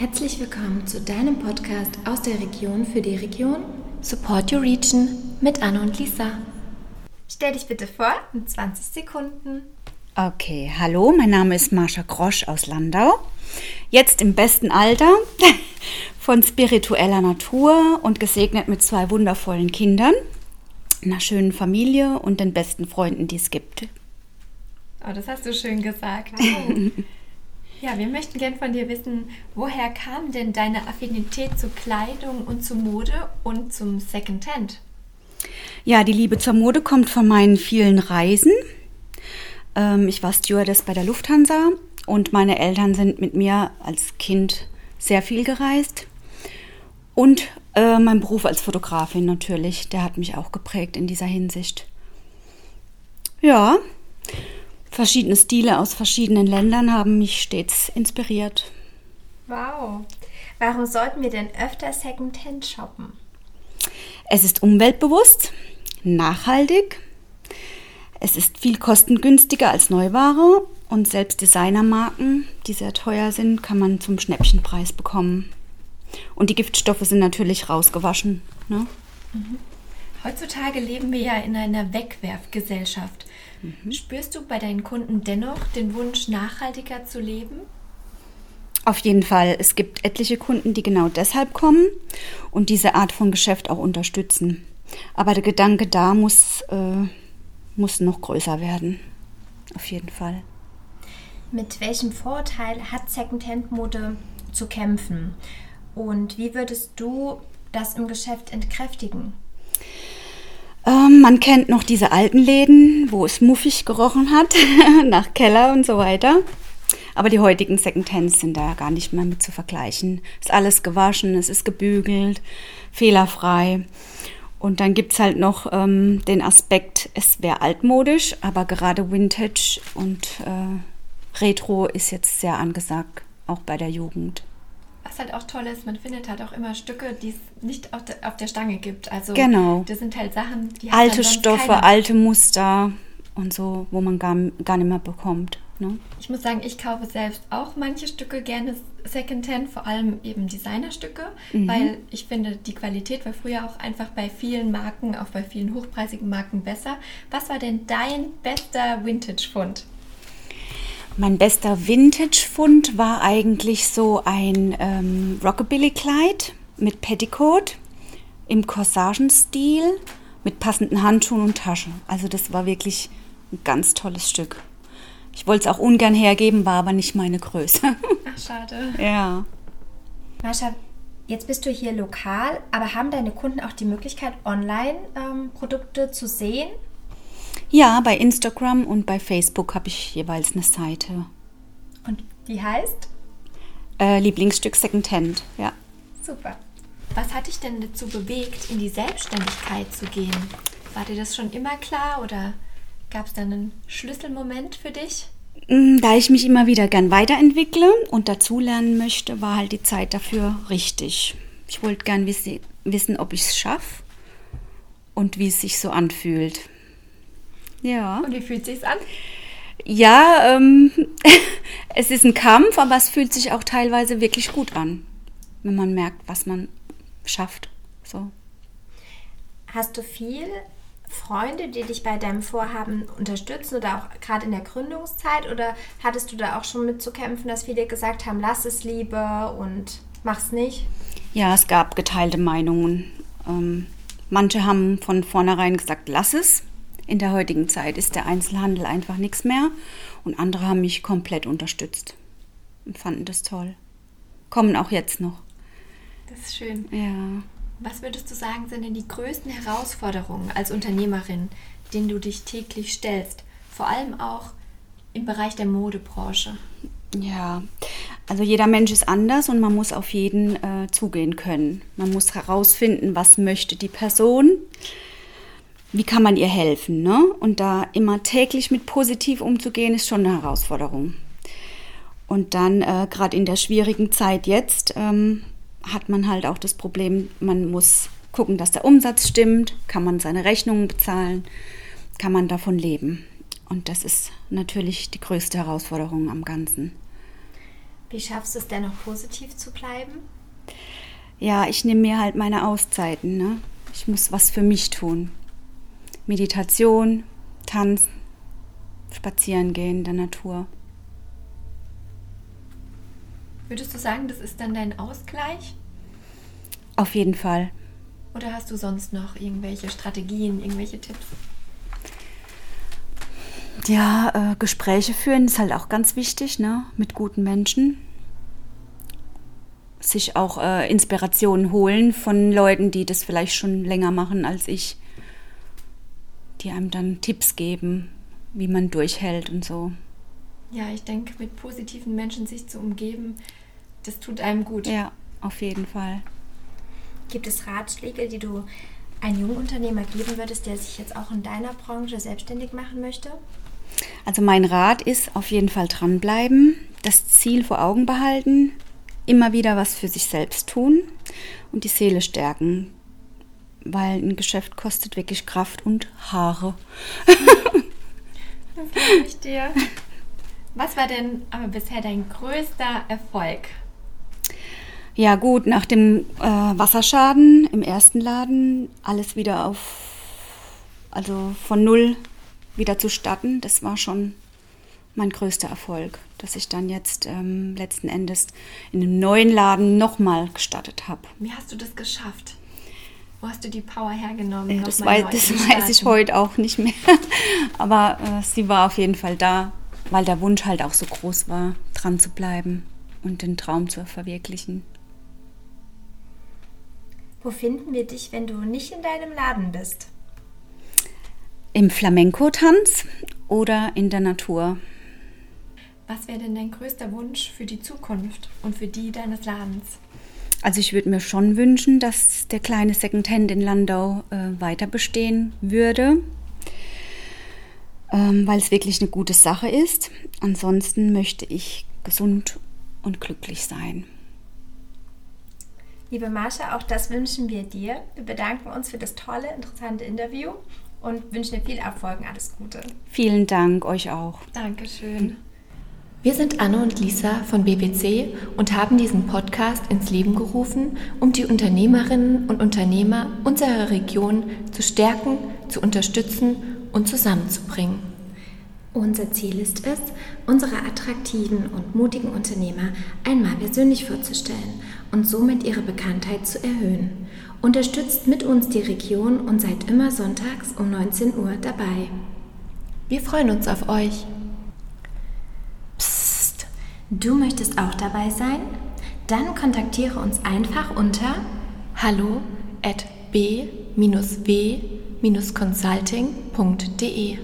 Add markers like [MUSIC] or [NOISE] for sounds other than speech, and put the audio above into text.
Herzlich willkommen zu deinem Podcast aus der Region für die Region Support Your Region mit Anne und Lisa. Stell dich bitte vor in 20 Sekunden. Okay, hallo, mein Name ist Marsha Grosch aus Landau. Jetzt im besten Alter, [LAUGHS] von spiritueller Natur und gesegnet mit zwei wundervollen Kindern, einer schönen Familie und den besten Freunden, die es gibt. Oh, das hast du schön gesagt. [LAUGHS] ja, wir möchten gern von dir wissen, woher kam denn deine Affinität zu Kleidung und zu Mode und zum Secondhand? Ja, die Liebe zur Mode kommt von meinen vielen Reisen. Ähm, ich war Stewardess bei der Lufthansa und meine Eltern sind mit mir als Kind sehr viel gereist. Und äh, mein Beruf als Fotografin natürlich, der hat mich auch geprägt in dieser Hinsicht. Ja, verschiedene Stile aus verschiedenen Ländern haben mich stets inspiriert. Wow. Warum sollten wir denn öfter Secondhand shoppen? Es ist umweltbewusst, nachhaltig, es ist viel kostengünstiger als Neuware und selbst Designermarken, die sehr teuer sind, kann man zum Schnäppchenpreis bekommen. Und die Giftstoffe sind natürlich rausgewaschen. Ne? Mhm. Heutzutage leben wir ja in einer Wegwerfgesellschaft. Mhm. Spürst du bei deinen Kunden dennoch den Wunsch, nachhaltiger zu leben? Auf jeden Fall. Es gibt etliche Kunden, die genau deshalb kommen und diese Art von Geschäft auch unterstützen. Aber der Gedanke da muss, äh, muss noch größer werden. Auf jeden Fall. Mit welchem Vorteil hat Secondhand-Mode zu kämpfen? Und wie würdest du das im Geschäft entkräftigen? Ähm, man kennt noch diese alten Läden, wo es muffig gerochen hat, [LAUGHS] nach Keller und so weiter. Aber die heutigen Secondhands sind da gar nicht mehr mit zu vergleichen. Ist alles gewaschen, es ist gebügelt, fehlerfrei. Und dann gibt es halt noch ähm, den Aspekt, es wäre altmodisch, aber gerade Vintage und äh, Retro ist jetzt sehr angesagt, auch bei der Jugend. Halt auch toll ist, man findet halt auch immer Stücke, die es nicht auf der, auf der Stange gibt. Also genau. das sind halt Sachen, die alte Stoffe, keiner. alte Muster und so, wo man gar, gar nicht mehr bekommt. Ne? Ich muss sagen, ich kaufe selbst auch manche Stücke gerne Secondhand, vor allem eben Designerstücke, mhm. weil ich finde, die Qualität war früher auch einfach bei vielen Marken, auch bei vielen hochpreisigen Marken besser. Was war denn dein bester Vintage-Fund? Mein bester Vintage-Fund war eigentlich so ein ähm, Rockabilly-Kleid mit Petticoat im Corsagenstil mit passenden Handschuhen und Taschen. Also das war wirklich ein ganz tolles Stück. Ich wollte es auch ungern hergeben, war aber nicht meine Größe. [LAUGHS] [LAUGHS] Ach, schade. Ja. Mascha, jetzt bist du hier lokal, aber haben deine Kunden auch die Möglichkeit, online ähm, Produkte zu sehen? Ja, bei Instagram und bei Facebook habe ich jeweils eine Seite. Und die heißt? Äh, Lieblingsstück Secondhand, ja. Super. Was hat dich denn dazu bewegt, in die Selbstständigkeit zu gehen? War dir das schon immer klar oder gab es da einen Schlüsselmoment für dich? Mm, da ich mich immer wieder gern weiterentwickle und dazulernen möchte, war halt die Zeit dafür richtig. Ich wollte gern wissen, ob ich es schaffe und wie es sich so anfühlt. Ja. Und wie fühlt sich's an? Ja, ähm, [LAUGHS] es ist ein Kampf, aber es fühlt sich auch teilweise wirklich gut an, wenn man merkt, was man schafft. So. Hast du viel Freunde, die dich bei deinem Vorhaben unterstützen oder auch gerade in der Gründungszeit? Oder hattest du da auch schon mitzukämpfen, dass viele gesagt haben, lass es lieber und mach's nicht? Ja, es gab geteilte Meinungen. Ähm, manche haben von vornherein gesagt, lass es in der heutigen Zeit ist der Einzelhandel einfach nichts mehr. Und andere haben mich komplett unterstützt und fanden das toll. Kommen auch jetzt noch. Das ist schön. Ja. Was würdest du sagen, sind denn die größten Herausforderungen als Unternehmerin, denen du dich täglich stellst? Vor allem auch im Bereich der Modebranche. Ja, also jeder Mensch ist anders und man muss auf jeden äh, zugehen können. Man muss herausfinden, was möchte die Person wie kann man ihr helfen? Ne? Und da immer täglich mit positiv umzugehen, ist schon eine Herausforderung. Und dann, äh, gerade in der schwierigen Zeit jetzt, ähm, hat man halt auch das Problem, man muss gucken, dass der Umsatz stimmt, kann man seine Rechnungen bezahlen, kann man davon leben. Und das ist natürlich die größte Herausforderung am Ganzen. Wie schaffst du es dennoch positiv zu bleiben? Ja, ich nehme mir halt meine Auszeiten. Ne? Ich muss was für mich tun. Meditation, Tanzen, spazieren gehen in der Natur. Würdest du sagen, das ist dann dein Ausgleich? Auf jeden Fall. Oder hast du sonst noch irgendwelche Strategien, irgendwelche Tipps? Ja, äh, Gespräche führen ist halt auch ganz wichtig, ne? Mit guten Menschen. Sich auch äh, Inspirationen holen von Leuten, die das vielleicht schon länger machen als ich. Die einem dann Tipps geben, wie man durchhält und so. Ja, ich denke, mit positiven Menschen sich zu umgeben, das tut einem gut. Ja, auf jeden Fall. Gibt es Ratschläge, die du einem jungen Unternehmer geben würdest, der sich jetzt auch in deiner Branche selbstständig machen möchte? Also mein Rat ist auf jeden Fall dranbleiben, das Ziel vor Augen behalten, immer wieder was für sich selbst tun und die Seele stärken, weil ein Geschäft kostet wirklich Kraft und Haare. [LAUGHS] das ich dir. Was war denn aber bisher dein größter Erfolg? Ja gut, nach dem äh, Wasserschaden im ersten Laden alles wieder auf, also von null wieder zu starten, das war schon mein größter Erfolg, dass ich dann jetzt ähm, letzten Endes in einem neuen Laden nochmal gestartet habe. Wie hast du das geschafft? Wo hast du die Power hergenommen? Ja, das, weiß, das weiß, ich heute auch nicht mehr. [LAUGHS] Aber äh, sie war auf jeden Fall da, weil der Wunsch halt auch so groß war, dran zu bleiben und den Traum zu verwirklichen. Wo finden wir dich, wenn du nicht in deinem Laden bist? Im Flamenco-Tanz oder in der Natur. Was wäre denn dein größter Wunsch für die Zukunft und für die deines Ladens? Also ich würde mir schon wünschen, dass der kleine Secondhand in Landau äh, weiter bestehen würde, ähm, weil es wirklich eine gute Sache ist. Ansonsten möchte ich gesund und glücklich sein. Liebe Marsha, auch das wünschen wir dir. Wir bedanken uns für das tolle, interessante Interview und wünschen dir viel Erfolg und alles Gute. Vielen Dank euch auch. Dankeschön. Wir sind Anne und Lisa von BBC und haben diesen Podcast ins Leben gerufen, um die Unternehmerinnen und Unternehmer unserer Region zu stärken, zu unterstützen und zusammenzubringen. Unser Ziel ist es, unsere attraktiven und mutigen Unternehmer einmal persönlich vorzustellen und somit ihre Bekanntheit zu erhöhen. Unterstützt mit uns die Region und seid immer sonntags um 19 Uhr dabei. Wir freuen uns auf euch. Du möchtest auch dabei sein? Dann kontaktiere uns einfach unter hallo at b-w-consulting.de.